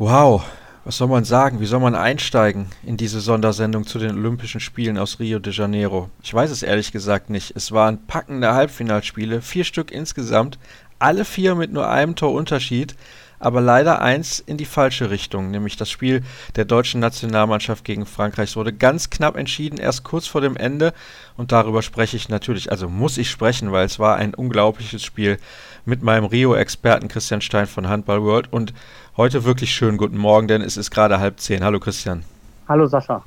Wow, was soll man sagen? Wie soll man einsteigen in diese Sondersendung zu den Olympischen Spielen aus Rio de Janeiro? Ich weiß es ehrlich gesagt nicht. Es waren packende Halbfinalspiele, vier Stück insgesamt, alle vier mit nur einem Torunterschied aber leider eins in die falsche Richtung, nämlich das Spiel der deutschen Nationalmannschaft gegen Frankreich. Es wurde ganz knapp entschieden, erst kurz vor dem Ende. Und darüber spreche ich natürlich, also muss ich sprechen, weil es war ein unglaubliches Spiel mit meinem Rio-Experten Christian Stein von Handball World. Und heute wirklich schönen guten Morgen, denn es ist gerade halb zehn. Hallo Christian. Hallo Sascha.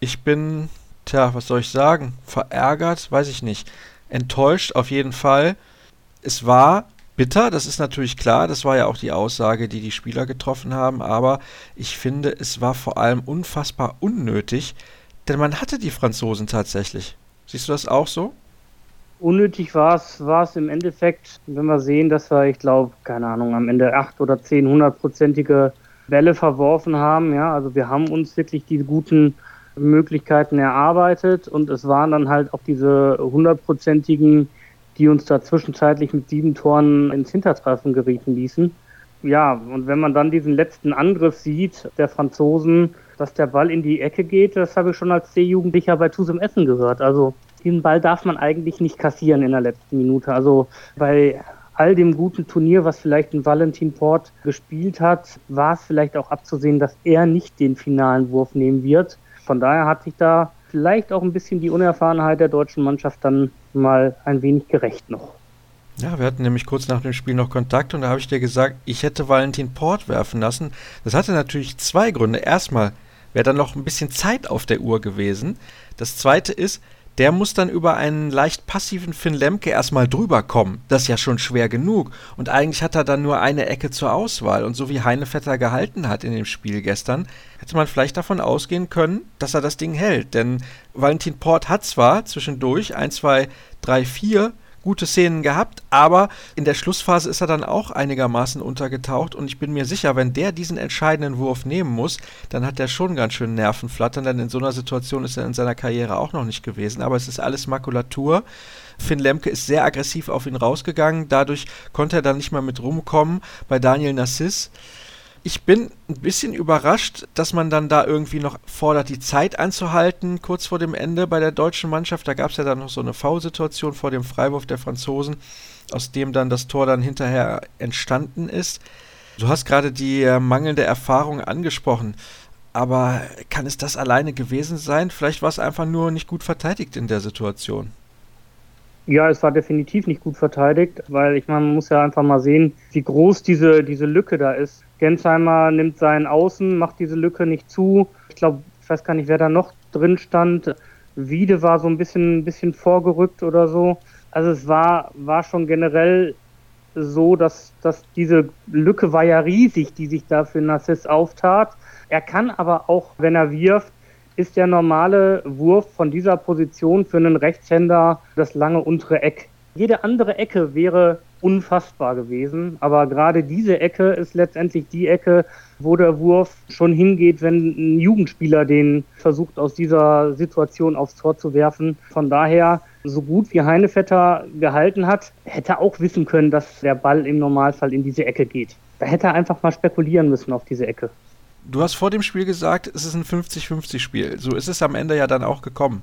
Ich bin, tja, was soll ich sagen? Verärgert, weiß ich nicht. Enttäuscht auf jeden Fall. Es war bitter, das ist natürlich klar, das war ja auch die Aussage, die die Spieler getroffen haben, aber ich finde, es war vor allem unfassbar unnötig, denn man hatte die Franzosen tatsächlich. Siehst du das auch so? Unnötig war es, war es im Endeffekt, wenn wir sehen, dass wir, ich glaube, keine Ahnung, am Ende acht oder zehn hundertprozentige Bälle verworfen haben. Ja, also wir haben uns wirklich die guten Möglichkeiten erarbeitet und es waren dann halt auch diese hundertprozentigen die uns da zwischenzeitlich mit sieben Toren ins Hintertreffen gerieten ließen. Ja, und wenn man dann diesen letzten Angriff sieht, der Franzosen, dass der Ball in die Ecke geht, das habe ich schon als C-Jugendlicher bei Tusem Essen gehört. Also diesen Ball darf man eigentlich nicht kassieren in der letzten Minute. Also bei all dem guten Turnier, was vielleicht ein Valentin Port gespielt hat, war es vielleicht auch abzusehen, dass er nicht den finalen Wurf nehmen wird. Von daher hat sich da vielleicht auch ein bisschen die Unerfahrenheit der deutschen Mannschaft dann mal ein wenig gerecht noch. Ja, wir hatten nämlich kurz nach dem Spiel noch Kontakt und da habe ich dir gesagt, ich hätte Valentin Port werfen lassen. Das hatte natürlich zwei Gründe. Erstmal wäre dann noch ein bisschen Zeit auf der Uhr gewesen. Das zweite ist, der muss dann über einen leicht passiven Finn Lemke erstmal drüber kommen. Das ist ja schon schwer genug. Und eigentlich hat er dann nur eine Ecke zur Auswahl. Und so wie Heinevetter gehalten hat in dem Spiel gestern, hätte man vielleicht davon ausgehen können, dass er das Ding hält. Denn Valentin Port hat zwar zwischendurch 1, 2, 3, 4 gute Szenen gehabt, aber in der Schlussphase ist er dann auch einigermaßen untergetaucht und ich bin mir sicher, wenn der diesen entscheidenden Wurf nehmen muss, dann hat er schon ganz schön Nervenflattern, denn in so einer Situation ist er in seiner Karriere auch noch nicht gewesen, aber es ist alles Makulatur. Finn Lemke ist sehr aggressiv auf ihn rausgegangen, dadurch konnte er dann nicht mehr mit rumkommen. Bei Daniel Nassis ich bin ein bisschen überrascht, dass man dann da irgendwie noch fordert, die Zeit anzuhalten, kurz vor dem Ende bei der deutschen Mannschaft. Da gab es ja dann noch so eine V-Situation vor dem Freiwurf der Franzosen, aus dem dann das Tor dann hinterher entstanden ist. Du hast gerade die äh, mangelnde Erfahrung angesprochen. Aber kann es das alleine gewesen sein? Vielleicht war es einfach nur nicht gut verteidigt in der Situation. Ja, es war definitiv nicht gut verteidigt, weil ich meine, man muss ja einfach mal sehen, wie groß diese, diese Lücke da ist. Gensheimer nimmt seinen Außen, macht diese Lücke nicht zu. Ich glaube, ich weiß gar nicht, wer da noch drin stand. Wiede war so ein bisschen, ein bisschen vorgerückt oder so. Also es war, war schon generell so, dass, dass diese Lücke war ja riesig, die sich da für Narciss auftat. Er kann aber auch, wenn er wirft, ist der normale Wurf von dieser Position für einen Rechtshänder das lange untere Eck. Jede andere Ecke wäre unfassbar gewesen, aber gerade diese Ecke ist letztendlich die Ecke, wo der Wurf schon hingeht, wenn ein Jugendspieler den versucht, aus dieser Situation aufs Tor zu werfen. Von daher, so gut wie Heinevetter gehalten hat, hätte er auch wissen können, dass der Ball im Normalfall in diese Ecke geht. Da hätte er einfach mal spekulieren müssen auf diese Ecke. Du hast vor dem Spiel gesagt, es ist ein 50-50-Spiel. So ist es am Ende ja dann auch gekommen.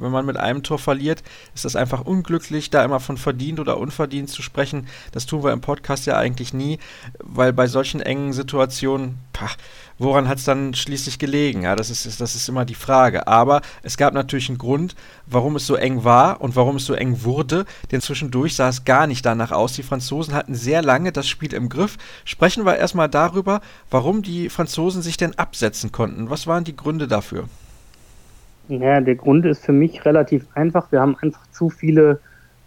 Wenn man mit einem Tor verliert, ist das einfach unglücklich, da immer von verdient oder unverdient zu sprechen. Das tun wir im Podcast ja eigentlich nie, weil bei solchen engen Situationen, pach, woran hat es dann schließlich gelegen? Ja, das ist, das ist immer die Frage. Aber es gab natürlich einen Grund, warum es so eng war und warum es so eng wurde, denn zwischendurch sah es gar nicht danach aus. Die Franzosen hatten sehr lange das Spiel im Griff. Sprechen wir erstmal darüber, warum die Franzosen sich denn absetzen konnten. Was waren die Gründe dafür? Ja, der Grund ist für mich relativ einfach. Wir haben einfach zu viele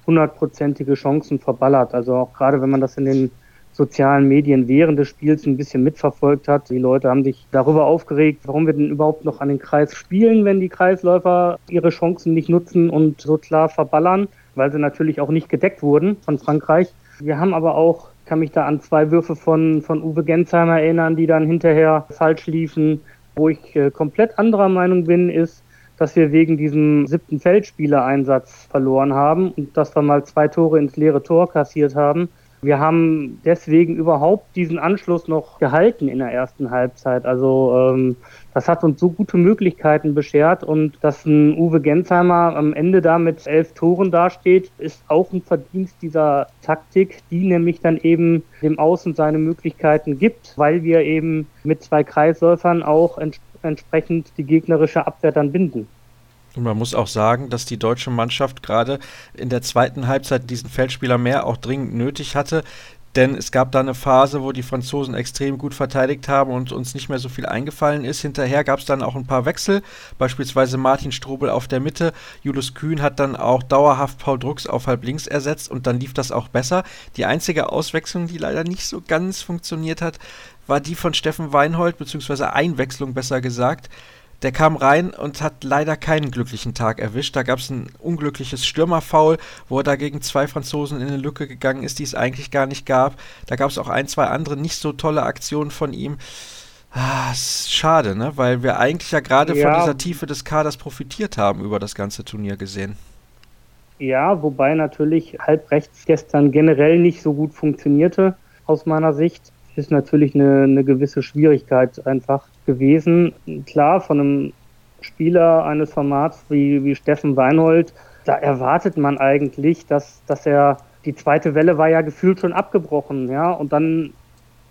hundertprozentige Chancen verballert. Also auch gerade wenn man das in den sozialen Medien während des Spiels ein bisschen mitverfolgt hat. Die Leute haben sich darüber aufgeregt, warum wir denn überhaupt noch an den Kreis spielen, wenn die Kreisläufer ihre Chancen nicht nutzen und so klar verballern, weil sie natürlich auch nicht gedeckt wurden von Frankreich. Wir haben aber auch, kann mich da an zwei Würfe von, von Uwe Gensheimer erinnern, die dann hinterher falsch liefen. Wo ich äh, komplett anderer Meinung bin, ist, dass wir wegen diesem siebten Feldspieler-Einsatz verloren haben und dass wir mal zwei Tore ins leere Tor kassiert haben Wir haben deswegen überhaupt diesen Anschluss noch gehalten in der ersten Halbzeit. Also ähm, das hat uns so gute Möglichkeiten beschert und dass ein Uwe Gensheimer am Ende da mit elf Toren dasteht, ist auch ein Verdienst dieser Taktik, die nämlich dann eben dem Außen seine Möglichkeiten gibt, weil wir eben mit zwei Kreisläufern auch ents entsprechend die gegnerische Abwehr dann binden. Und man muss auch sagen, dass die deutsche Mannschaft gerade in der zweiten Halbzeit diesen Feldspieler mehr auch dringend nötig hatte. Denn es gab da eine Phase, wo die Franzosen extrem gut verteidigt haben und uns nicht mehr so viel eingefallen ist. Hinterher gab es dann auch ein paar Wechsel, beispielsweise Martin Strobel auf der Mitte. Julius Kühn hat dann auch dauerhaft Paul Drucks auf halb links ersetzt und dann lief das auch besser. Die einzige Auswechslung, die leider nicht so ganz funktioniert hat, war die von Steffen Weinhold, beziehungsweise Einwechslung besser gesagt. Der kam rein und hat leider keinen glücklichen Tag erwischt. Da gab es ein unglückliches Stürmerfoul, wo er da gegen zwei Franzosen in eine Lücke gegangen ist, die es eigentlich gar nicht gab. Da gab es auch ein, zwei andere nicht so tolle Aktionen von ihm. Ah, ist schade, ne? Weil wir eigentlich ja gerade ja. von dieser Tiefe des Kaders profitiert haben über das ganze Turnier gesehen. Ja, wobei natürlich halb rechts gestern generell nicht so gut funktionierte, aus meiner Sicht ist natürlich eine, eine gewisse Schwierigkeit einfach gewesen. Klar, von einem Spieler eines Formats wie, wie Steffen Weinhold, da erwartet man eigentlich, dass, dass er, die zweite Welle war ja gefühlt schon abgebrochen, ja, und dann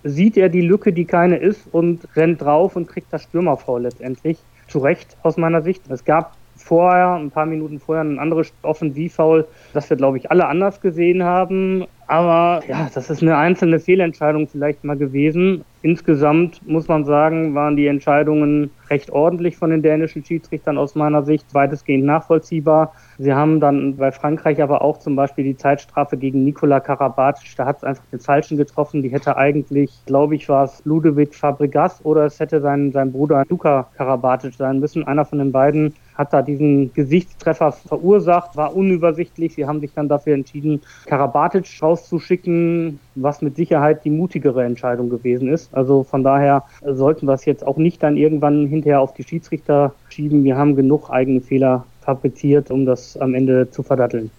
sieht er die Lücke, die keine ist und rennt drauf und kriegt das Stürmerfrau letztendlich. Zu Recht aus meiner Sicht. Es gab vorher, ein paar Minuten vorher, ein anderes Offensivfoul, das wir, glaube ich, alle anders gesehen haben. Aber ja, das ist eine einzelne Fehlentscheidung vielleicht mal gewesen. Insgesamt muss man sagen, waren die Entscheidungen recht ordentlich von den dänischen Schiedsrichtern aus meiner Sicht, weitestgehend nachvollziehbar. Sie haben dann bei Frankreich aber auch zum Beispiel die Zeitstrafe gegen Nikola Karabatic, da hat es einfach den Falschen getroffen. Die hätte eigentlich, glaube ich, war es Ludovic Fabregas oder es hätte sein, sein Bruder Luca Karabatic sein müssen. Einer von den beiden hat da diesen Gesichtstreffer verursacht, war unübersichtlich. Sie haben sich dann dafür entschieden, Karabatic rauszuschicken, was mit Sicherheit die mutigere Entscheidung gewesen ist. Also von daher sollten wir es jetzt auch nicht dann irgendwann hinterher auf die Schiedsrichter schieben. Wir haben genug eigene Fehler fabriziert, um das am Ende zu verdatteln.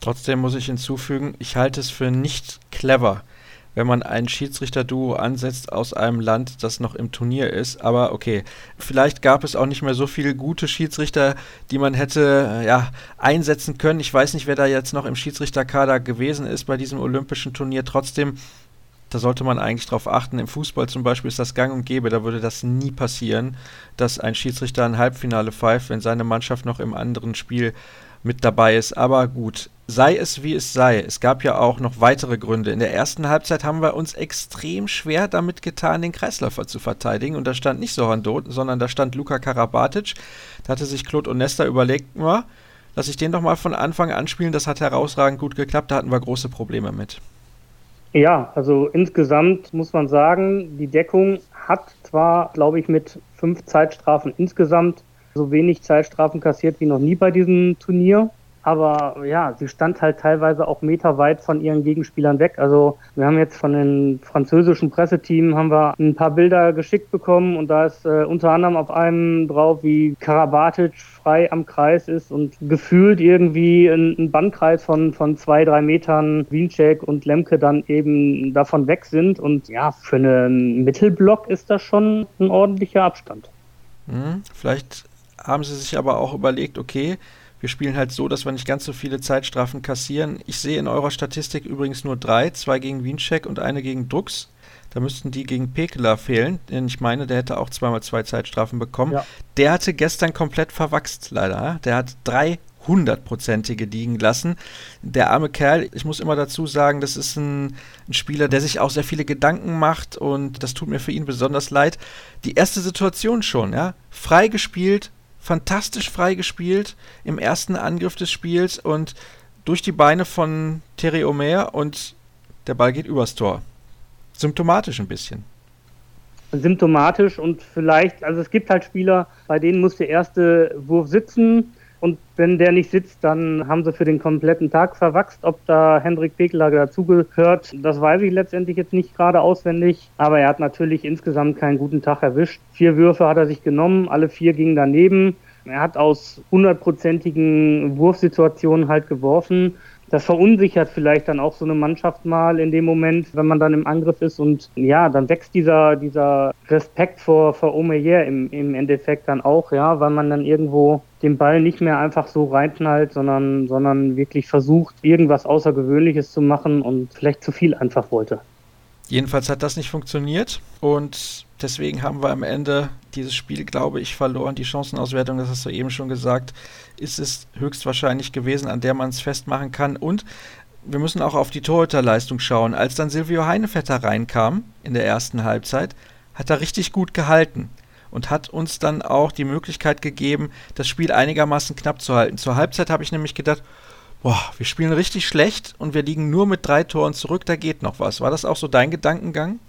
Trotzdem muss ich hinzufügen, ich halte es für nicht clever, wenn man ein Schiedsrichterduo ansetzt aus einem Land, das noch im Turnier ist. Aber okay, vielleicht gab es auch nicht mehr so viele gute Schiedsrichter, die man hätte äh, ja, einsetzen können. Ich weiß nicht, wer da jetzt noch im Schiedsrichterkader gewesen ist bei diesem olympischen Turnier. Trotzdem, da sollte man eigentlich drauf achten. Im Fußball zum Beispiel ist das gang und gäbe, da würde das nie passieren, dass ein Schiedsrichter ein Halbfinale pfeift, wenn seine Mannschaft noch im anderen Spiel mit dabei ist. Aber gut, sei es wie es sei. Es gab ja auch noch weitere Gründe. In der ersten Halbzeit haben wir uns extrem schwer damit getan, den Kreisläufer zu verteidigen. Und da stand nicht Sohando, sondern da stand Luka Karabatic. Da hatte sich Claude Onesta überlegt, na, lass ich den doch mal von Anfang an spielen. Das hat herausragend gut geklappt. Da hatten wir große Probleme mit. Ja, also insgesamt muss man sagen, die Deckung hat zwar, glaube ich, mit fünf Zeitstrafen insgesamt so wenig Zeitstrafen kassiert wie noch nie bei diesem Turnier. Aber ja, sie stand halt teilweise auch meterweit von ihren Gegenspielern weg. Also wir haben jetzt von den französischen Presseteam haben wir ein paar Bilder geschickt bekommen und da ist äh, unter anderem auf einem drauf, wie Karabatic frei am Kreis ist und gefühlt irgendwie ein, ein Bandkreis von, von zwei, drei Metern Wiencheck und Lemke dann eben davon weg sind. Und ja, für einen Mittelblock ist das schon ein ordentlicher Abstand. Hm, vielleicht haben sie sich aber auch überlegt, okay, wir spielen halt so, dass wir nicht ganz so viele Zeitstrafen kassieren. Ich sehe in eurer Statistik übrigens nur drei, zwei gegen Wiencheck und eine gegen Dux. Da müssten die gegen Pekela fehlen, denn ich meine, der hätte auch zweimal zwei Zeitstrafen bekommen. Ja. Der hatte gestern komplett verwachst, leider. Der hat drei hundertprozentige liegen lassen. Der arme Kerl, ich muss immer dazu sagen, das ist ein, ein, Spieler, der sich auch sehr viele Gedanken macht und das tut mir für ihn besonders leid. Die erste Situation schon, ja, frei gespielt, fantastisch frei gespielt im ersten Angriff des Spiels und durch die Beine von Terry Omer und der Ball geht übers Tor. Symptomatisch ein bisschen. Symptomatisch und vielleicht, also es gibt halt Spieler, bei denen muss der erste Wurf sitzen und wenn der nicht sitzt, dann haben sie für den kompletten Tag verwachst. Ob da Hendrik Pekelager dazugehört, das weiß ich letztendlich jetzt nicht gerade auswendig. Aber er hat natürlich insgesamt keinen guten Tag erwischt. Vier Würfe hat er sich genommen, alle vier gingen daneben. Er hat aus hundertprozentigen Wurfsituationen halt geworfen. Das verunsichert vielleicht dann auch so eine Mannschaft mal in dem Moment, wenn man dann im Angriff ist und ja, dann wächst dieser, dieser Respekt vor, vor Omeyer im, im Endeffekt dann auch, ja, weil man dann irgendwo den Ball nicht mehr einfach so reinknallt, sondern, sondern wirklich versucht, irgendwas Außergewöhnliches zu machen und vielleicht zu viel einfach wollte. Jedenfalls hat das nicht funktioniert und deswegen haben wir am Ende dieses Spiel, glaube ich, verloren. Die Chancenauswertung, das hast du eben schon gesagt, ist es höchstwahrscheinlich gewesen, an der man es festmachen kann. Und wir müssen auch auf die Torhüterleistung schauen. Als dann Silvio Heinevetter reinkam in der ersten Halbzeit, hat er richtig gut gehalten und hat uns dann auch die Möglichkeit gegeben, das Spiel einigermaßen knapp zu halten. Zur Halbzeit habe ich nämlich gedacht, boah, wir spielen richtig schlecht und wir liegen nur mit drei Toren zurück, da geht noch was. War das auch so dein Gedankengang?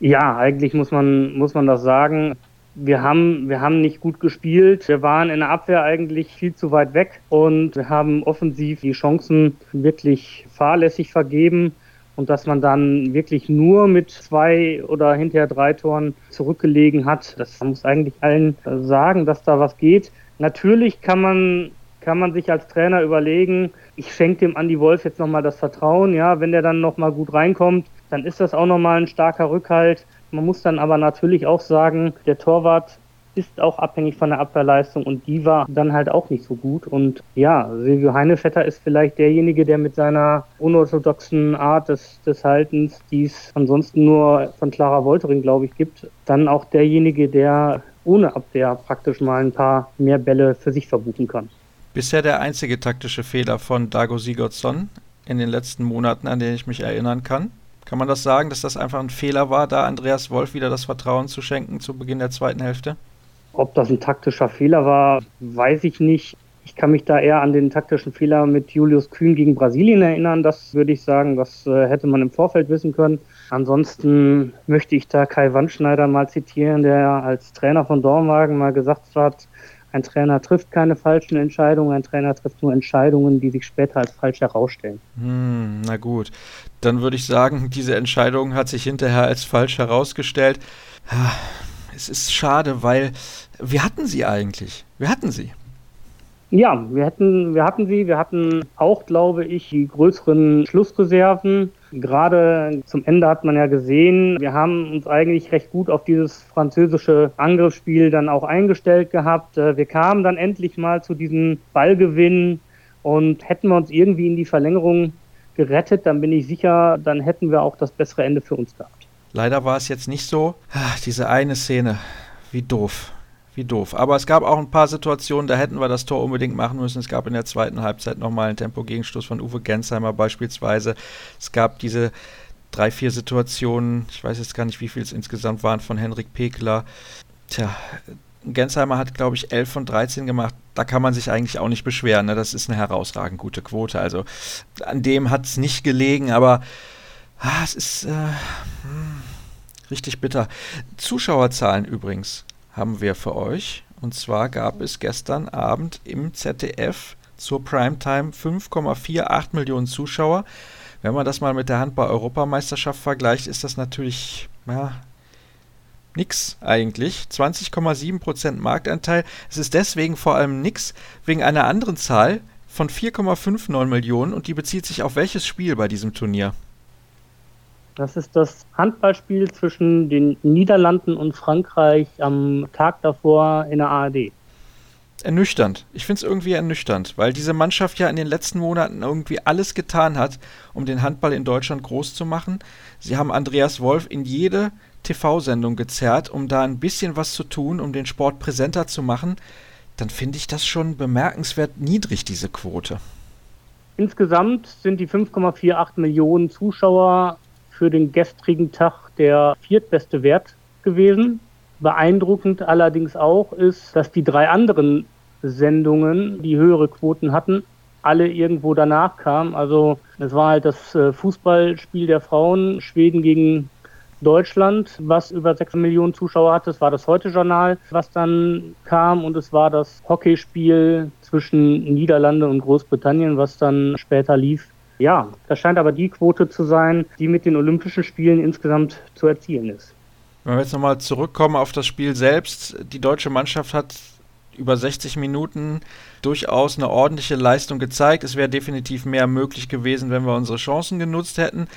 Ja, eigentlich muss man, muss man das sagen. Wir haben, wir haben nicht gut gespielt. Wir waren in der Abwehr eigentlich viel zu weit weg und wir haben offensiv die Chancen wirklich fahrlässig vergeben. Und dass man dann wirklich nur mit zwei oder hinterher drei Toren zurückgelegen hat, das muss eigentlich allen sagen, dass da was geht. Natürlich kann man kann man sich als Trainer überlegen, ich schenke dem Andi Wolf jetzt nochmal das Vertrauen, ja, wenn der dann nochmal gut reinkommt, dann ist das auch nochmal ein starker Rückhalt. Man muss dann aber natürlich auch sagen, der Torwart ist auch abhängig von der Abwehrleistung und die war dann halt auch nicht so gut. Und ja, Silvio Heinevetter ist vielleicht derjenige, der mit seiner unorthodoxen Art des, des Haltens, die es ansonsten nur von Clara Woltering, glaube ich, gibt, dann auch derjenige, der ohne Abwehr praktisch mal ein paar mehr Bälle für sich verbuchen kann. Bisher der einzige taktische Fehler von Dago Sigurdsson in den letzten Monaten, an den ich mich erinnern kann. Kann man das sagen, dass das einfach ein Fehler war, da Andreas Wolf wieder das Vertrauen zu schenken zu Beginn der zweiten Hälfte? Ob das ein taktischer Fehler war, weiß ich nicht. Ich kann mich da eher an den taktischen Fehler mit Julius Kühn gegen Brasilien erinnern. Das würde ich sagen, das äh, hätte man im Vorfeld wissen können. Ansonsten möchte ich da Kai Wandschneider mal zitieren, der als Trainer von Dormagen mal gesagt hat, ein Trainer trifft keine falschen Entscheidungen, ein Trainer trifft nur Entscheidungen, die sich später als falsch herausstellen. Hm, na gut, dann würde ich sagen, diese Entscheidung hat sich hinterher als falsch herausgestellt. Es ist schade, weil wir hatten sie eigentlich. Wir hatten sie. Ja, wir hatten, wir hatten sie. Wir hatten auch, glaube ich, die größeren Schlussreserven. Gerade zum Ende hat man ja gesehen, wir haben uns eigentlich recht gut auf dieses französische Angriffsspiel dann auch eingestellt gehabt. Äh, wir kamen dann endlich mal zu diesem Ballgewinn und hätten wir uns irgendwie in die Verlängerung gerettet, dann bin ich sicher, dann hätten wir auch das bessere Ende für uns gehabt. Leider war es jetzt nicht so. Ach, diese eine Szene, wie doof. Wie doof. Aber es gab auch ein paar Situationen, da hätten wir das Tor unbedingt machen müssen. Es gab in der zweiten Halbzeit nochmal einen Tempogegenstoß von Uwe Gensheimer beispielsweise. Es gab diese drei, vier Situationen, ich weiß jetzt gar nicht, wie viel es insgesamt waren, von Henrik Pekler. Tja, Gensheimer hat, glaube ich, 11 von 13 gemacht. Da kann man sich eigentlich auch nicht beschweren. Ne? Das ist eine herausragend gute Quote. Also an dem hat es nicht gelegen, aber ah, es ist äh, hm, richtig bitter. Zuschauerzahlen übrigens haben wir für euch. Und zwar gab es gestern Abend im ZDF zur Primetime 5,48 Millionen Zuschauer. Wenn man das mal mit der Handball-Europameisterschaft vergleicht, ist das natürlich ja, nix eigentlich. 20,7% Marktanteil. Es ist deswegen vor allem nix wegen einer anderen Zahl von 4,59 Millionen und die bezieht sich auf welches Spiel bei diesem Turnier? Das ist das Handballspiel zwischen den Niederlanden und Frankreich am Tag davor in der ARD. Ernüchternd. Ich finde es irgendwie ernüchternd, weil diese Mannschaft ja in den letzten Monaten irgendwie alles getan hat, um den Handball in Deutschland groß zu machen. Sie haben Andreas Wolf in jede TV-Sendung gezerrt, um da ein bisschen was zu tun, um den Sport präsenter zu machen. Dann finde ich das schon bemerkenswert niedrig, diese Quote. Insgesamt sind die 5,48 Millionen Zuschauer für den gestrigen Tag der viertbeste Wert gewesen. Beeindruckend allerdings auch ist, dass die drei anderen Sendungen, die höhere Quoten hatten, alle irgendwo danach kamen. Also es war halt das äh, Fußballspiel der Frauen, Schweden gegen Deutschland, was über 6 Millionen Zuschauer hatte. Es war das Heute-Journal, was dann kam und es war das Hockeyspiel zwischen Niederlande und Großbritannien, was dann später lief. Ja, das scheint aber die Quote zu sein, die mit den Olympischen Spielen insgesamt zu erzielen ist. Wenn wir jetzt nochmal zurückkommen auf das Spiel selbst, die deutsche Mannschaft hat über 60 Minuten durchaus eine ordentliche Leistung gezeigt. Es wäre definitiv mehr möglich gewesen, wenn wir unsere Chancen genutzt hätten.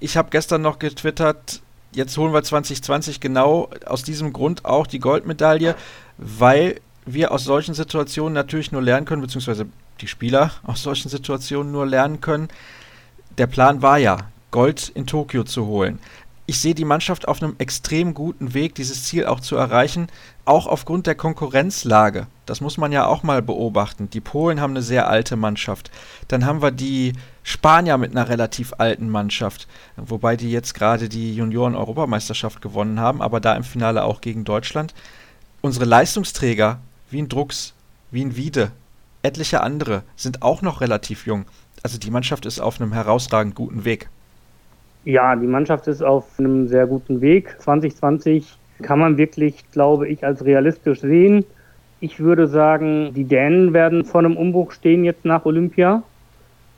Ich habe gestern noch getwittert, jetzt holen wir 2020 genau aus diesem Grund auch die Goldmedaille, weil wir aus solchen Situationen natürlich nur lernen können, beziehungsweise die Spieler aus solchen Situationen nur lernen können. Der Plan war ja, Gold in Tokio zu holen. Ich sehe die Mannschaft auf einem extrem guten Weg, dieses Ziel auch zu erreichen, auch aufgrund der Konkurrenzlage. Das muss man ja auch mal beobachten. Die Polen haben eine sehr alte Mannschaft. Dann haben wir die Spanier mit einer relativ alten Mannschaft, wobei die jetzt gerade die Junioren-Europameisterschaft gewonnen haben, aber da im Finale auch gegen Deutschland. Unsere Leistungsträger, wie ein Drucks, wie ein Wiede, etliche andere, sind auch noch relativ jung. Also die Mannschaft ist auf einem herausragend guten Weg. Ja, die Mannschaft ist auf einem sehr guten Weg. 2020 kann man wirklich, glaube ich, als realistisch sehen. Ich würde sagen, die Dänen werden vor einem Umbruch stehen jetzt nach Olympia.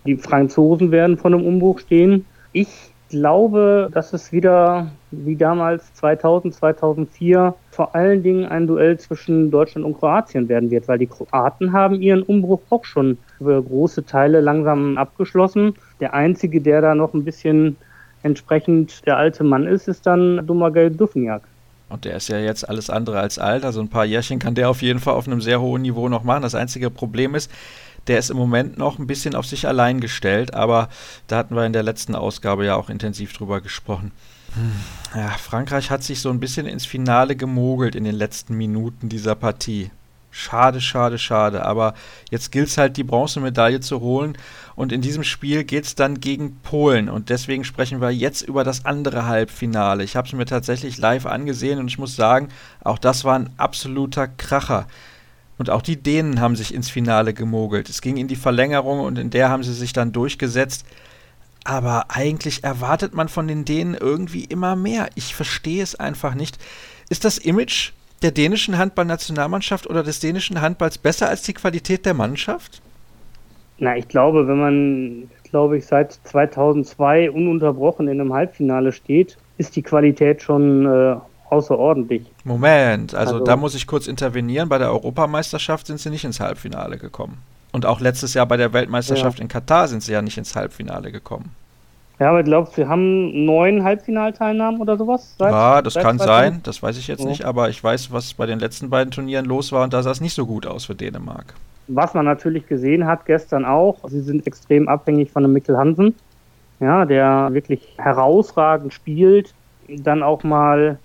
Die Franzosen werden vor einem Umbruch stehen. Ich glaube, dass es wieder wie damals 2000, 2004 vor allen Dingen ein Duell zwischen Deutschland und Kroatien werden wird, weil die Kroaten haben ihren Umbruch auch schon für große Teile langsam abgeschlossen. Der einzige, der da noch ein bisschen entsprechend der alte Mann ist, ist dann Domagoj Dufniak. Und der ist ja jetzt alles andere als alt. Also ein paar Jährchen kann der auf jeden Fall auf einem sehr hohen Niveau noch machen. Das einzige Problem ist, der ist im Moment noch ein bisschen auf sich allein gestellt. Aber da hatten wir in der letzten Ausgabe ja auch intensiv drüber gesprochen. Hm. Ja, Frankreich hat sich so ein bisschen ins Finale gemogelt in den letzten Minuten dieser Partie. Schade, schade, schade. Aber jetzt gilt es halt, die Bronzemedaille zu holen. Und in diesem Spiel geht es dann gegen Polen. Und deswegen sprechen wir jetzt über das andere Halbfinale. Ich habe es mir tatsächlich live angesehen und ich muss sagen, auch das war ein absoluter Kracher. Und auch die Dänen haben sich ins Finale gemogelt. Es ging in die Verlängerung und in der haben sie sich dann durchgesetzt. Aber eigentlich erwartet man von den Dänen irgendwie immer mehr. Ich verstehe es einfach nicht. Ist das Image der dänischen Handballnationalmannschaft oder des dänischen Handballs besser als die Qualität der Mannschaft? Na, ich glaube, wenn man, glaube ich, seit 2002 ununterbrochen in einem Halbfinale steht, ist die Qualität schon äh, außerordentlich. Moment, also, also, da muss ich kurz intervenieren. Bei der Europameisterschaft sind sie nicht ins Halbfinale gekommen. Und auch letztes Jahr bei der Weltmeisterschaft ja. in Katar sind sie ja nicht ins Halbfinale gekommen. Ja, aber glaubst du, wir haben neun Halbfinalteilnahmen oder sowas? Seit, ja, das kann sein, das weiß ich jetzt ja. nicht, aber ich weiß, was bei den letzten beiden Turnieren los war und da sah es nicht so gut aus für Dänemark. Was man natürlich gesehen hat gestern auch, sie sind extrem abhängig von dem Mikkel Hansen, ja, der wirklich herausragend spielt, dann auch mal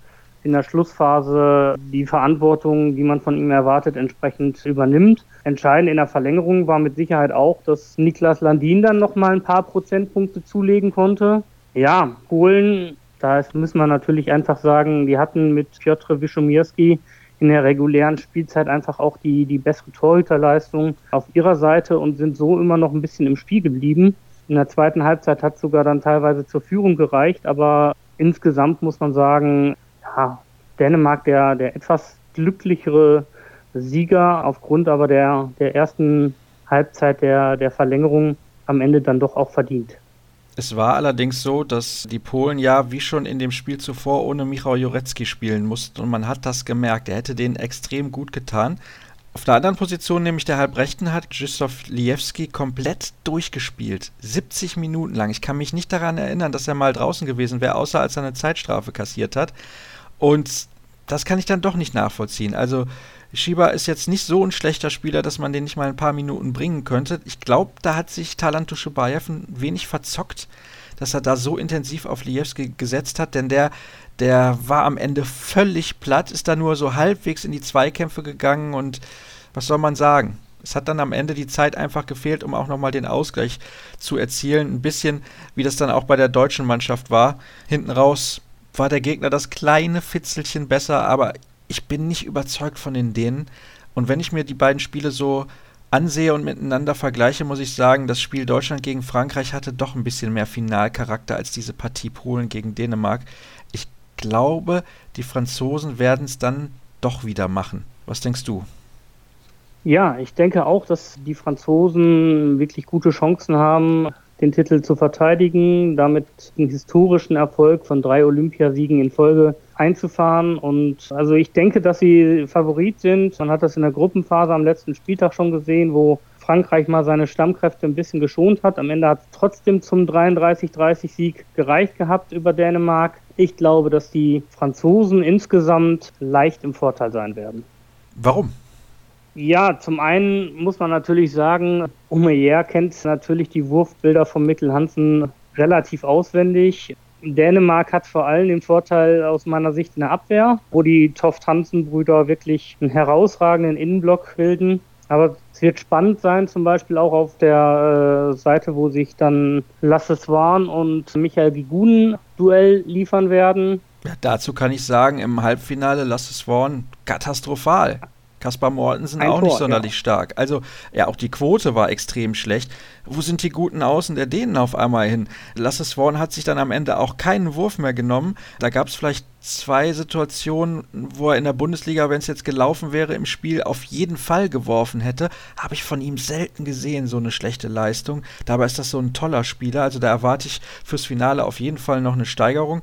in der Schlussphase die Verantwortung, die man von ihm erwartet, entsprechend übernimmt. Entscheidend in der Verlängerung war mit Sicherheit auch, dass Niklas Landin dann nochmal ein paar Prozentpunkte zulegen konnte. Ja, Polen, da müssen wir natürlich einfach sagen, die hatten mit Piotr Wiszomirski in der regulären Spielzeit einfach auch die, die bessere Torhüterleistung auf ihrer Seite und sind so immer noch ein bisschen im Spiel geblieben. In der zweiten Halbzeit hat sogar dann teilweise zur Führung gereicht, aber insgesamt muss man sagen, Dänemark der, der etwas glücklichere Sieger aufgrund aber der, der ersten Halbzeit der, der Verlängerung am Ende dann doch auch verdient. Es war allerdings so, dass die Polen ja wie schon in dem Spiel zuvor ohne Michał Jurecki spielen mussten und man hat das gemerkt. Er hätte denen extrem gut getan. Auf der anderen Position, nämlich der Halbrechten, hat Krzysztof Liewski komplett durchgespielt. 70 Minuten lang. Ich kann mich nicht daran erinnern, dass er mal draußen gewesen wäre, außer als er eine Zeitstrafe kassiert hat. Und das kann ich dann doch nicht nachvollziehen. Also Shiba ist jetzt nicht so ein schlechter Spieler, dass man den nicht mal ein paar Minuten bringen könnte. Ich glaube, da hat sich Talant Tuschubayev ein wenig verzockt, dass er da so intensiv auf Liewski gesetzt hat, denn der, der war am Ende völlig platt, ist da nur so halbwegs in die Zweikämpfe gegangen und was soll man sagen? Es hat dann am Ende die Zeit einfach gefehlt, um auch nochmal den Ausgleich zu erzielen. Ein bisschen, wie das dann auch bei der deutschen Mannschaft war. Hinten raus war der Gegner das kleine Fitzelchen besser, aber ich bin nicht überzeugt von den Dänen. Und wenn ich mir die beiden Spiele so ansehe und miteinander vergleiche, muss ich sagen, das Spiel Deutschland gegen Frankreich hatte doch ein bisschen mehr Finalcharakter als diese Partie Polen gegen Dänemark. Ich glaube, die Franzosen werden es dann doch wieder machen. Was denkst du? Ja, ich denke auch, dass die Franzosen wirklich gute Chancen haben, den Titel zu verteidigen, damit einen historischen Erfolg von drei Olympiasiegen in Folge einzufahren. Und also ich denke, dass sie Favorit sind. Man hat das in der Gruppenphase am letzten Spieltag schon gesehen, wo Frankreich mal seine Stammkräfte ein bisschen geschont hat. Am Ende hat es trotzdem zum 33-30-Sieg gereicht gehabt über Dänemark. Ich glaube, dass die Franzosen insgesamt leicht im Vorteil sein werden. Warum? Ja, zum einen muss man natürlich sagen, Omeyer kennt natürlich die Wurfbilder von Mikkel Hansen relativ auswendig. Dänemark hat vor allem den Vorteil aus meiner Sicht in der Abwehr, wo die Toft-Hansen-Brüder wirklich einen herausragenden Innenblock bilden. Aber es wird spannend sein, zum Beispiel auch auf der äh, Seite, wo sich dann Lasse Swan und Michael Gigunen Duell liefern werden. Ja, dazu kann ich sagen, im Halbfinale Lasse Swan katastrophal. Kaspar Mortensen Ein auch Tor, nicht sonderlich ja. stark. Also, ja, auch die Quote war extrem schlecht. Wo sind die guten Außen der Dänen auf einmal hin? Lasse Swan hat sich dann am Ende auch keinen Wurf mehr genommen. Da gab es vielleicht zwei Situationen, wo er in der Bundesliga, wenn es jetzt gelaufen wäre, im Spiel auf jeden Fall geworfen hätte. Habe ich von ihm selten gesehen, so eine schlechte Leistung. Dabei ist das so ein toller Spieler. Also da erwarte ich fürs Finale auf jeden Fall noch eine Steigerung.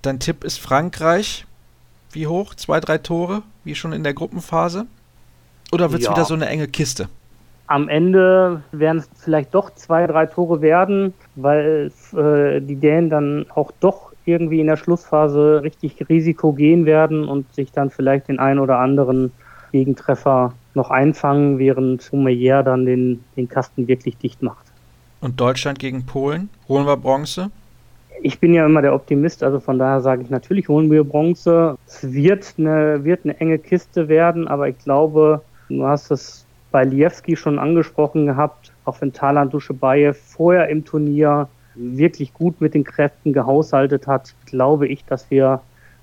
Dein Tipp ist Frankreich wie hoch? Zwei, drei Tore, wie schon in der Gruppenphase? Oder wird es ja. wieder so eine enge Kiste? Am Ende werden es vielleicht doch zwei, drei Tore werden, weil äh, die Dänen dann auch doch irgendwie in der Schlussphase richtig Risiko gehen werden und sich dann vielleicht den einen oder anderen Gegentreffer noch einfangen, während Omeyer dann den, den Kasten wirklich dicht macht. Und Deutschland gegen Polen? Holen wir Bronze? Ich bin ja immer der Optimist, also von daher sage ich natürlich holen wir Bronze. Es wird eine, wird eine enge Kiste werden, aber ich glaube, du hast es bei Liewski schon angesprochen gehabt, auch wenn Talan Duschebaev vorher im Turnier wirklich gut mit den Kräften gehaushaltet hat, glaube ich, dass wir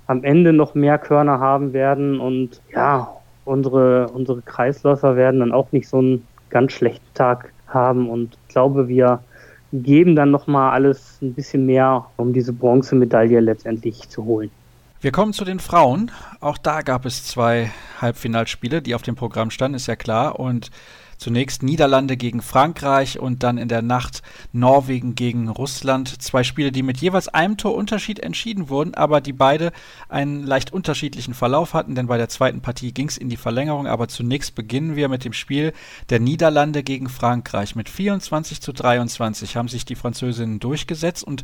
am Ende noch mehr Körner haben werden und ja, unsere, unsere Kreisläufer werden dann auch nicht so einen ganz schlechten Tag haben und ich glaube, wir geben dann nochmal alles ein bisschen mehr, um diese Bronzemedaille letztendlich zu holen. Wir kommen zu den Frauen. Auch da gab es zwei Halbfinalspiele, die auf dem Programm standen, ist ja klar. Und Zunächst Niederlande gegen Frankreich und dann in der Nacht Norwegen gegen Russland. Zwei Spiele, die mit jeweils einem Torunterschied entschieden wurden, aber die beide einen leicht unterschiedlichen Verlauf hatten, denn bei der zweiten Partie ging es in die Verlängerung. Aber zunächst beginnen wir mit dem Spiel der Niederlande gegen Frankreich. Mit 24 zu 23 haben sich die Französinnen durchgesetzt und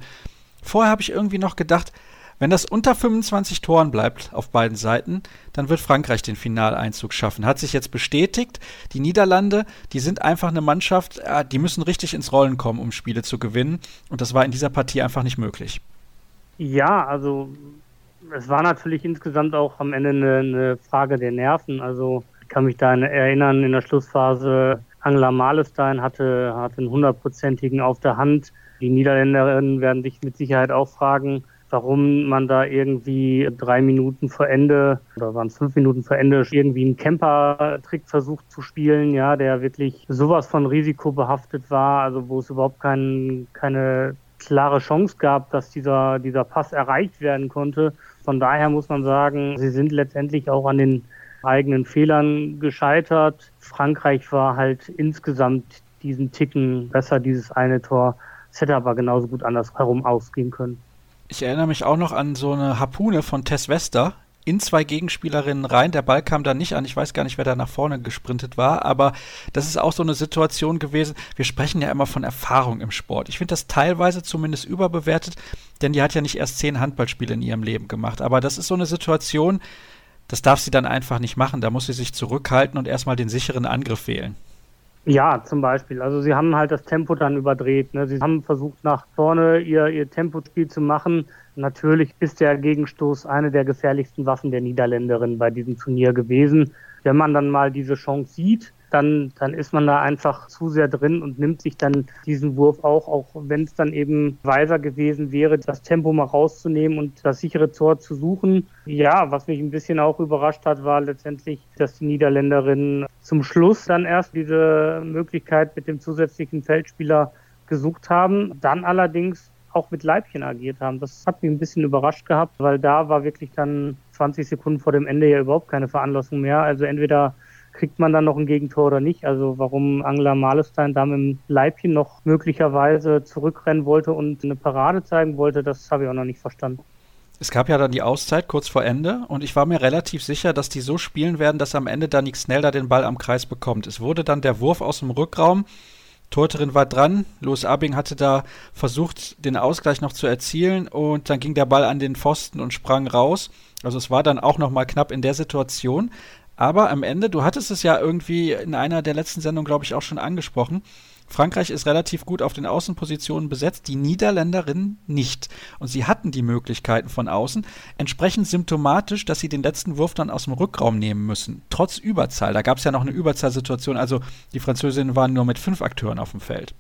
vorher habe ich irgendwie noch gedacht, wenn das unter 25 Toren bleibt auf beiden Seiten, dann wird Frankreich den Finaleinzug schaffen. Hat sich jetzt bestätigt. Die Niederlande, die sind einfach eine Mannschaft, äh, die müssen richtig ins Rollen kommen, um Spiele zu gewinnen. Und das war in dieser Partie einfach nicht möglich. Ja, also es war natürlich insgesamt auch am Ende eine, eine Frage der Nerven. Also ich kann mich da erinnern, in der Schlussphase Angela Malestein hatte, hatte einen hundertprozentigen auf der Hand. Die Niederländerinnen werden sich mit Sicherheit auch fragen, warum man da irgendwie drei Minuten vor Ende oder waren es fünf Minuten vor Ende irgendwie einen Camper-Trick versucht zu spielen, ja, der wirklich sowas von Risiko behaftet war, also wo es überhaupt kein, keine klare Chance gab, dass dieser, dieser Pass erreicht werden konnte. Von daher muss man sagen, sie sind letztendlich auch an den eigenen Fehlern gescheitert. Frankreich war halt insgesamt diesen Ticken besser, dieses eine Tor. Es hätte aber genauso gut andersherum ausgehen können. Ich erinnere mich auch noch an so eine Harpune von Tess Wester in zwei Gegenspielerinnen rein. Der Ball kam da nicht an. Ich weiß gar nicht, wer da nach vorne gesprintet war, aber das ist auch so eine Situation gewesen. Wir sprechen ja immer von Erfahrung im Sport. Ich finde das teilweise zumindest überbewertet, denn die hat ja nicht erst zehn Handballspiele in ihrem Leben gemacht. Aber das ist so eine Situation, das darf sie dann einfach nicht machen. Da muss sie sich zurückhalten und erstmal den sicheren Angriff wählen. Ja, zum Beispiel. Also sie haben halt das Tempo dann überdreht. Ne? Sie haben versucht, nach vorne ihr, ihr Tempospiel zu machen. Natürlich ist der Gegenstoß eine der gefährlichsten Waffen der Niederländerin bei diesem Turnier gewesen. Wenn man dann mal diese Chance sieht, dann, dann ist man da einfach zu sehr drin und nimmt sich dann diesen Wurf auch, auch wenn es dann eben weiser gewesen wäre, das Tempo mal rauszunehmen und das sichere Tor zu suchen. Ja, was mich ein bisschen auch überrascht hat, war letztendlich, dass die Niederländerinnen zum Schluss dann erst diese Möglichkeit mit dem zusätzlichen Feldspieler gesucht haben, dann allerdings auch mit Leibchen agiert haben. Das hat mich ein bisschen überrascht gehabt, weil da war wirklich dann 20 Sekunden vor dem Ende ja überhaupt keine Veranlassung mehr. Also entweder kriegt man dann noch ein Gegentor oder nicht. Also warum Angela Malestein da mit dem Leibchen noch möglicherweise zurückrennen wollte und eine Parade zeigen wollte, das habe ich auch noch nicht verstanden. Es gab ja dann die Auszeit kurz vor Ende und ich war mir relativ sicher, dass die so spielen werden, dass am Ende Danik Snelda den Ball am Kreis bekommt. Es wurde dann der Wurf aus dem Rückraum. Torterin war dran. Louis Abing hatte da versucht, den Ausgleich noch zu erzielen und dann ging der Ball an den Pfosten und sprang raus. Also es war dann auch noch mal knapp in der Situation. Aber am Ende, du hattest es ja irgendwie in einer der letzten Sendungen, glaube ich, auch schon angesprochen. Frankreich ist relativ gut auf den Außenpositionen besetzt, die Niederländerinnen nicht. Und sie hatten die Möglichkeiten von außen, entsprechend symptomatisch, dass sie den letzten Wurf dann aus dem Rückraum nehmen müssen, trotz Überzahl. Da gab es ja noch eine Überzahlsituation, also die Französinnen waren nur mit fünf Akteuren auf dem Feld.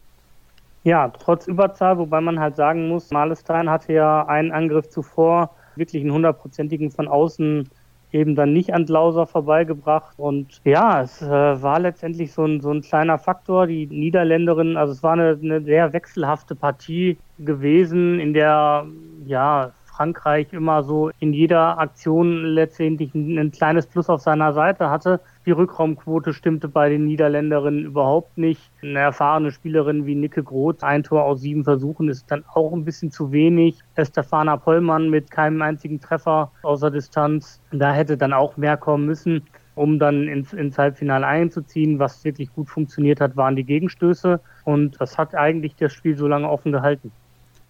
Ja, trotz Überzahl, wobei man halt sagen muss, Malestein hatte ja einen Angriff zuvor, wirklich einen hundertprozentigen von außen eben dann nicht an Glauser vorbeigebracht. Und ja, es äh, war letztendlich so ein, so ein kleiner Faktor. Die Niederländerin, also es war eine, eine sehr wechselhafte Partie gewesen, in der ja Frankreich immer so in jeder Aktion letztendlich ein, ein kleines Plus auf seiner Seite hatte. Die Rückraumquote stimmte bei den Niederländerinnen überhaupt nicht. Eine erfahrene Spielerin wie Nicke Groth, ein Tor aus sieben Versuchen, ist dann auch ein bisschen zu wenig. Estefana Pollmann mit keinem einzigen Treffer außer Distanz. Da hätte dann auch mehr kommen müssen um dann ins, ins Halbfinale einzuziehen. Was wirklich gut funktioniert hat, waren die Gegenstöße. Und das hat eigentlich das Spiel so lange offen gehalten.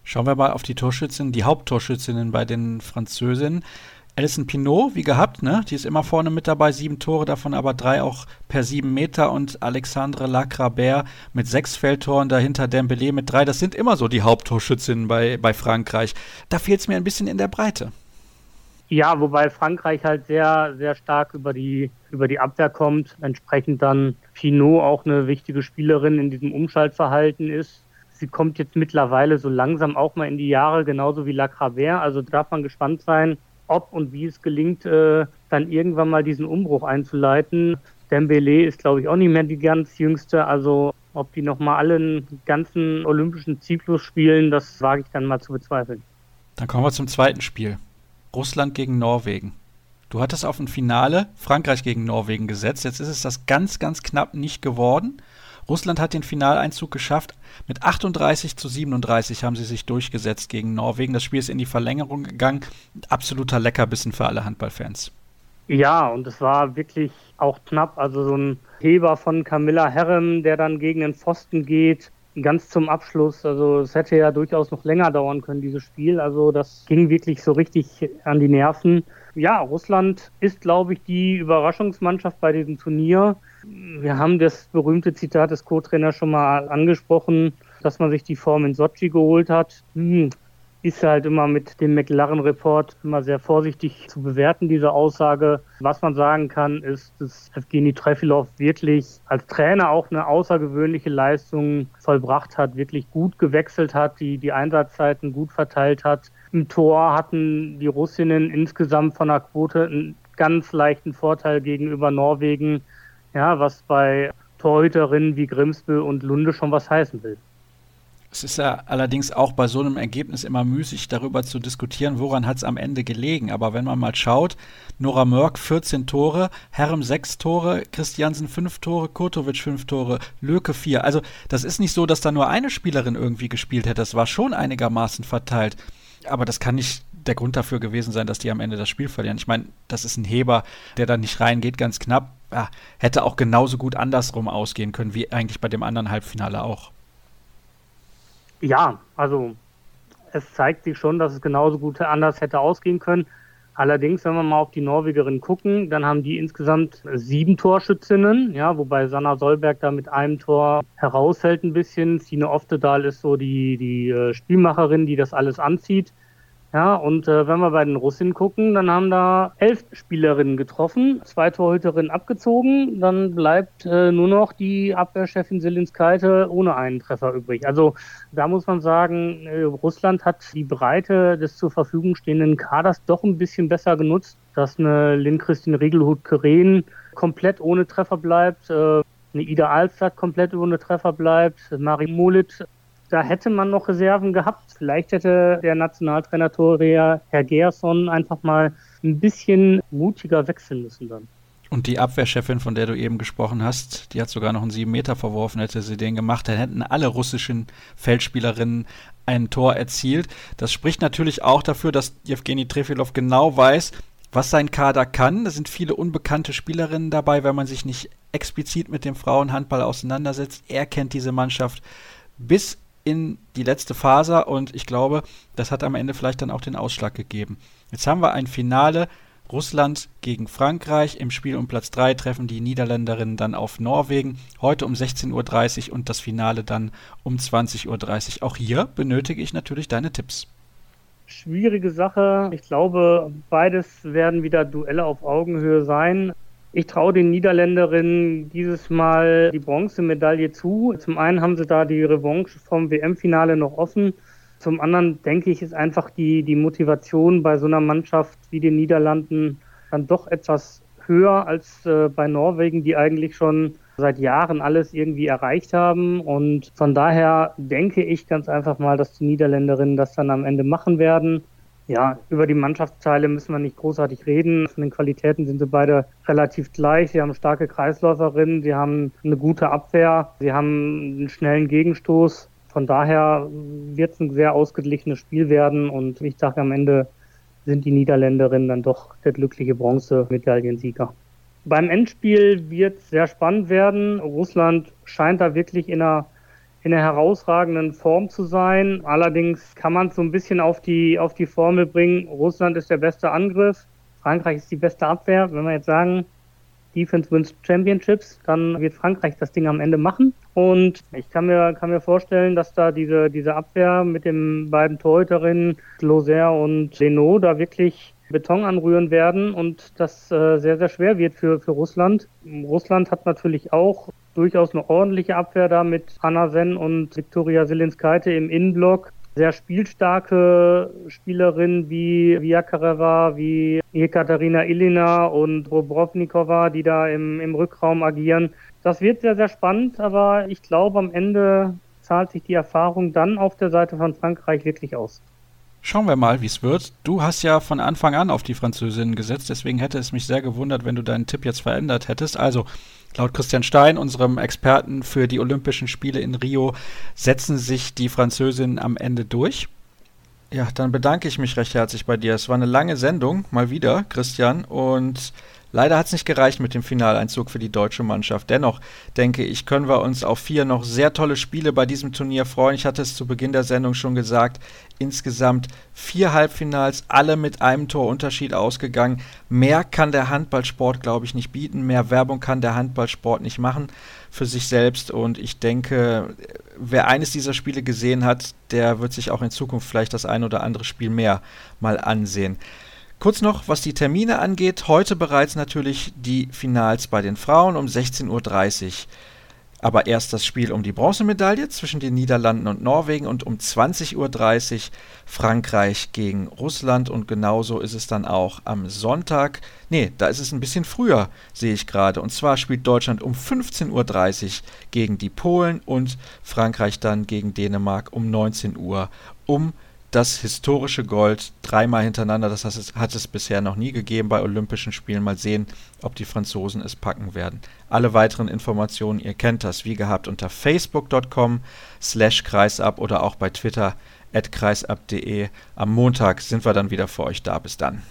Schauen wir mal auf die Torschützinnen, die Haupttorschützinnen bei den Französinnen. Alison Pinot, wie gehabt, ne? Die ist immer vorne mit dabei, sieben Tore, davon aber drei auch per sieben Meter und Alexandre Lacrabert mit sechs Feldtoren, dahinter Dembélé mit drei. Das sind immer so die Haupttorschützinnen bei, bei Frankreich. Da fehlt es mir ein bisschen in der Breite. Ja, wobei Frankreich halt sehr, sehr stark über die, über die Abwehr kommt. Entsprechend dann Pinot auch eine wichtige Spielerin in diesem Umschaltverhalten ist sie kommt jetzt mittlerweile so langsam auch mal in die Jahre, genauso wie Lacravert. Also darf man gespannt sein, ob und wie es gelingt, äh, dann irgendwann mal diesen Umbruch einzuleiten. Dembele ist, glaube ich, auch nicht mehr die ganz jüngste. Also ob die nochmal alle einen ganzen olympischen Zyklus spielen, das wage ich dann mal zu bezweifeln. Dann kommen wir zum zweiten Spiel. Russland gegen Norwegen. Du hattest auf ein Finale Frankreich gegen Norwegen gesetzt. Jetzt ist es das ganz, ganz knapp nicht geworden. Russland hat den Finaleinzug geschafft. Mit 38 zu 37 haben sie sich durchgesetzt gegen Norwegen. Das Spiel ist in die Verlängerung gegangen. Absoluter Leckerbissen für alle Handballfans. Ja, und es war wirklich auch knapp. Also so ein Heber von Camilla Herrem, der dann gegen den Pfosten geht, ganz zum Abschluss. Also es hätte ja durchaus noch länger dauern können, dieses Spiel. Also das ging wirklich so richtig an die Nerven. Ja, Russland ist, glaube ich, die Überraschungsmannschaft bei diesem Turnier. Wir haben das berühmte Zitat des Co-Trainers schon mal angesprochen, dass man sich die Form in Sochi geholt hat. Hm, ist halt immer mit dem McLaren-Report immer sehr vorsichtig zu bewerten, diese Aussage. Was man sagen kann, ist, dass Evgeny Trefilov wirklich als Trainer auch eine außergewöhnliche Leistung vollbracht hat, wirklich gut gewechselt hat, die, die Einsatzzeiten gut verteilt hat. Im Tor hatten die Russinnen insgesamt von der Quote einen ganz leichten Vorteil gegenüber Norwegen. Ja, was bei Torhüterinnen wie Grimsbö und Lunde schon was heißen will. Es ist ja allerdings auch bei so einem Ergebnis immer müßig, darüber zu diskutieren, woran hat es am Ende gelegen. Aber wenn man mal schaut, Nora Mörk 14 Tore, Herrem 6 Tore, Christiansen 5 Tore, Kurtovic 5 Tore, Löke 4. Also das ist nicht so, dass da nur eine Spielerin irgendwie gespielt hätte. Das war schon einigermaßen verteilt. Aber das kann nicht der Grund dafür gewesen sein, dass die am Ende das Spiel verlieren. Ich meine, das ist ein Heber, der da nicht reingeht, ganz knapp. Ja, hätte auch genauso gut andersrum ausgehen können, wie eigentlich bei dem anderen Halbfinale auch. Ja, also es zeigt sich schon, dass es genauso gut anders hätte ausgehen können. Allerdings, wenn wir mal auf die Norwegerin gucken, dann haben die insgesamt sieben Torschützinnen, ja, wobei Sanna Solberg da mit einem Tor heraushält ein bisschen. Sine Oftedal ist so die, die äh, Spielmacherin, die das alles anzieht. Ja, und äh, wenn wir bei den Russinnen gucken, dann haben da elf Spielerinnen getroffen, zwei Torhüterinnen abgezogen, dann bleibt äh, nur noch die Abwehrchefin Selinskaite ohne einen Treffer übrig. Also da muss man sagen, äh, Russland hat die Breite des zur Verfügung stehenden Kaders doch ein bisschen besser genutzt, dass eine Lynn-Christine Riegelhut-Keren komplett ohne Treffer bleibt, äh, eine Ida Alstadt komplett ohne Treffer bleibt, Marie Molit da hätte man noch Reserven gehabt. Vielleicht hätte der Nationaltrainer Torea Herr Gerson einfach mal ein bisschen mutiger wechseln müssen dann. Und die Abwehrchefin, von der du eben gesprochen hast, die hat sogar noch einen 7 Meter verworfen, hätte sie den gemacht, dann hätten alle russischen Feldspielerinnen ein Tor erzielt. Das spricht natürlich auch dafür, dass Jewgeni Trefilov genau weiß, was sein Kader kann. Da sind viele unbekannte Spielerinnen dabei, wenn man sich nicht explizit mit dem Frauenhandball auseinandersetzt. Er kennt diese Mannschaft bis in die letzte Phase und ich glaube, das hat am Ende vielleicht dann auch den Ausschlag gegeben. Jetzt haben wir ein Finale Russland gegen Frankreich. Im Spiel um Platz 3 treffen die Niederländerinnen dann auf Norwegen. Heute um 16.30 Uhr und das Finale dann um 20.30 Uhr. Auch hier benötige ich natürlich deine Tipps. Schwierige Sache. Ich glaube, beides werden wieder Duelle auf Augenhöhe sein. Ich traue den Niederländerinnen dieses Mal die Bronzemedaille zu. Zum einen haben sie da die Revanche vom WM-Finale noch offen. Zum anderen denke ich, ist einfach die, die Motivation bei so einer Mannschaft wie den Niederlanden dann doch etwas höher als äh, bei Norwegen, die eigentlich schon seit Jahren alles irgendwie erreicht haben. Und von daher denke ich ganz einfach mal, dass die Niederländerinnen das dann am Ende machen werden. Ja, über die Mannschaftsteile müssen wir nicht großartig reden. Von den Qualitäten sind sie beide relativ gleich. Sie haben starke Kreisläuferinnen, sie haben eine gute Abwehr, sie haben einen schnellen Gegenstoß. Von daher wird es ein sehr ausgeglichenes Spiel werden und ich sage am Ende sind die Niederländerinnen dann doch der glückliche Bronze-Medaillensieger. Beim Endspiel wird es sehr spannend werden. Russland scheint da wirklich in einer, in einer herausragenden Form zu sein. Allerdings kann man es so ein bisschen auf die, auf die Formel bringen. Russland ist der beste Angriff, Frankreich ist die beste Abwehr. Wenn wir jetzt sagen, Defense wins Championships, dann wird Frankreich das Ding am Ende machen. Und ich kann mir, kann mir vorstellen, dass da diese, diese Abwehr mit den beiden Torhüterinnen, Loser und Leno, da wirklich Beton anrühren werden und das äh, sehr, sehr schwer wird für, für Russland. Russland hat natürlich auch durchaus eine ordentliche Abwehr da mit Anna Sen und Viktoria Selinskaite im Innenblock sehr spielstarke Spielerinnen wie Viakareva, wie Ekaterina Ilina und Robrovnikova, die da im, im Rückraum agieren. Das wird sehr, sehr spannend, aber ich glaube, am Ende zahlt sich die Erfahrung dann auf der Seite von Frankreich wirklich aus. Schauen wir mal, wie es wird. Du hast ja von Anfang an auf die Französinnen gesetzt, deswegen hätte es mich sehr gewundert, wenn du deinen Tipp jetzt verändert hättest. Also, laut Christian Stein, unserem Experten für die Olympischen Spiele in Rio, setzen sich die Französinnen am Ende durch. Ja, dann bedanke ich mich recht herzlich bei dir. Es war eine lange Sendung, mal wieder, Christian, und Leider hat es nicht gereicht mit dem Finaleinzug für die deutsche Mannschaft. Dennoch denke ich, können wir uns auf vier noch sehr tolle Spiele bei diesem Turnier freuen. Ich hatte es zu Beginn der Sendung schon gesagt. Insgesamt vier Halbfinals, alle mit einem Torunterschied ausgegangen. Mehr kann der Handballsport, glaube ich, nicht bieten. Mehr Werbung kann der Handballsport nicht machen für sich selbst. Und ich denke, wer eines dieser Spiele gesehen hat, der wird sich auch in Zukunft vielleicht das ein oder andere Spiel mehr mal ansehen. Kurz noch, was die Termine angeht. Heute bereits natürlich die Finals bei den Frauen um 16.30 Uhr. Aber erst das Spiel um die Bronzemedaille zwischen den Niederlanden und Norwegen und um 20.30 Uhr Frankreich gegen Russland. Und genauso ist es dann auch am Sonntag. Nee, da ist es ein bisschen früher, sehe ich gerade. Und zwar spielt Deutschland um 15.30 Uhr gegen die Polen und Frankreich dann gegen Dänemark um 19 Uhr um das historische Gold dreimal hintereinander. Das hat es bisher noch nie gegeben bei Olympischen Spielen. Mal sehen, ob die Franzosen es packen werden. Alle weiteren Informationen, ihr kennt das, wie gehabt, unter facebook.com slash kreisab oder auch bei Twitter at kreisab.de. Am Montag sind wir dann wieder für euch da. Bis dann.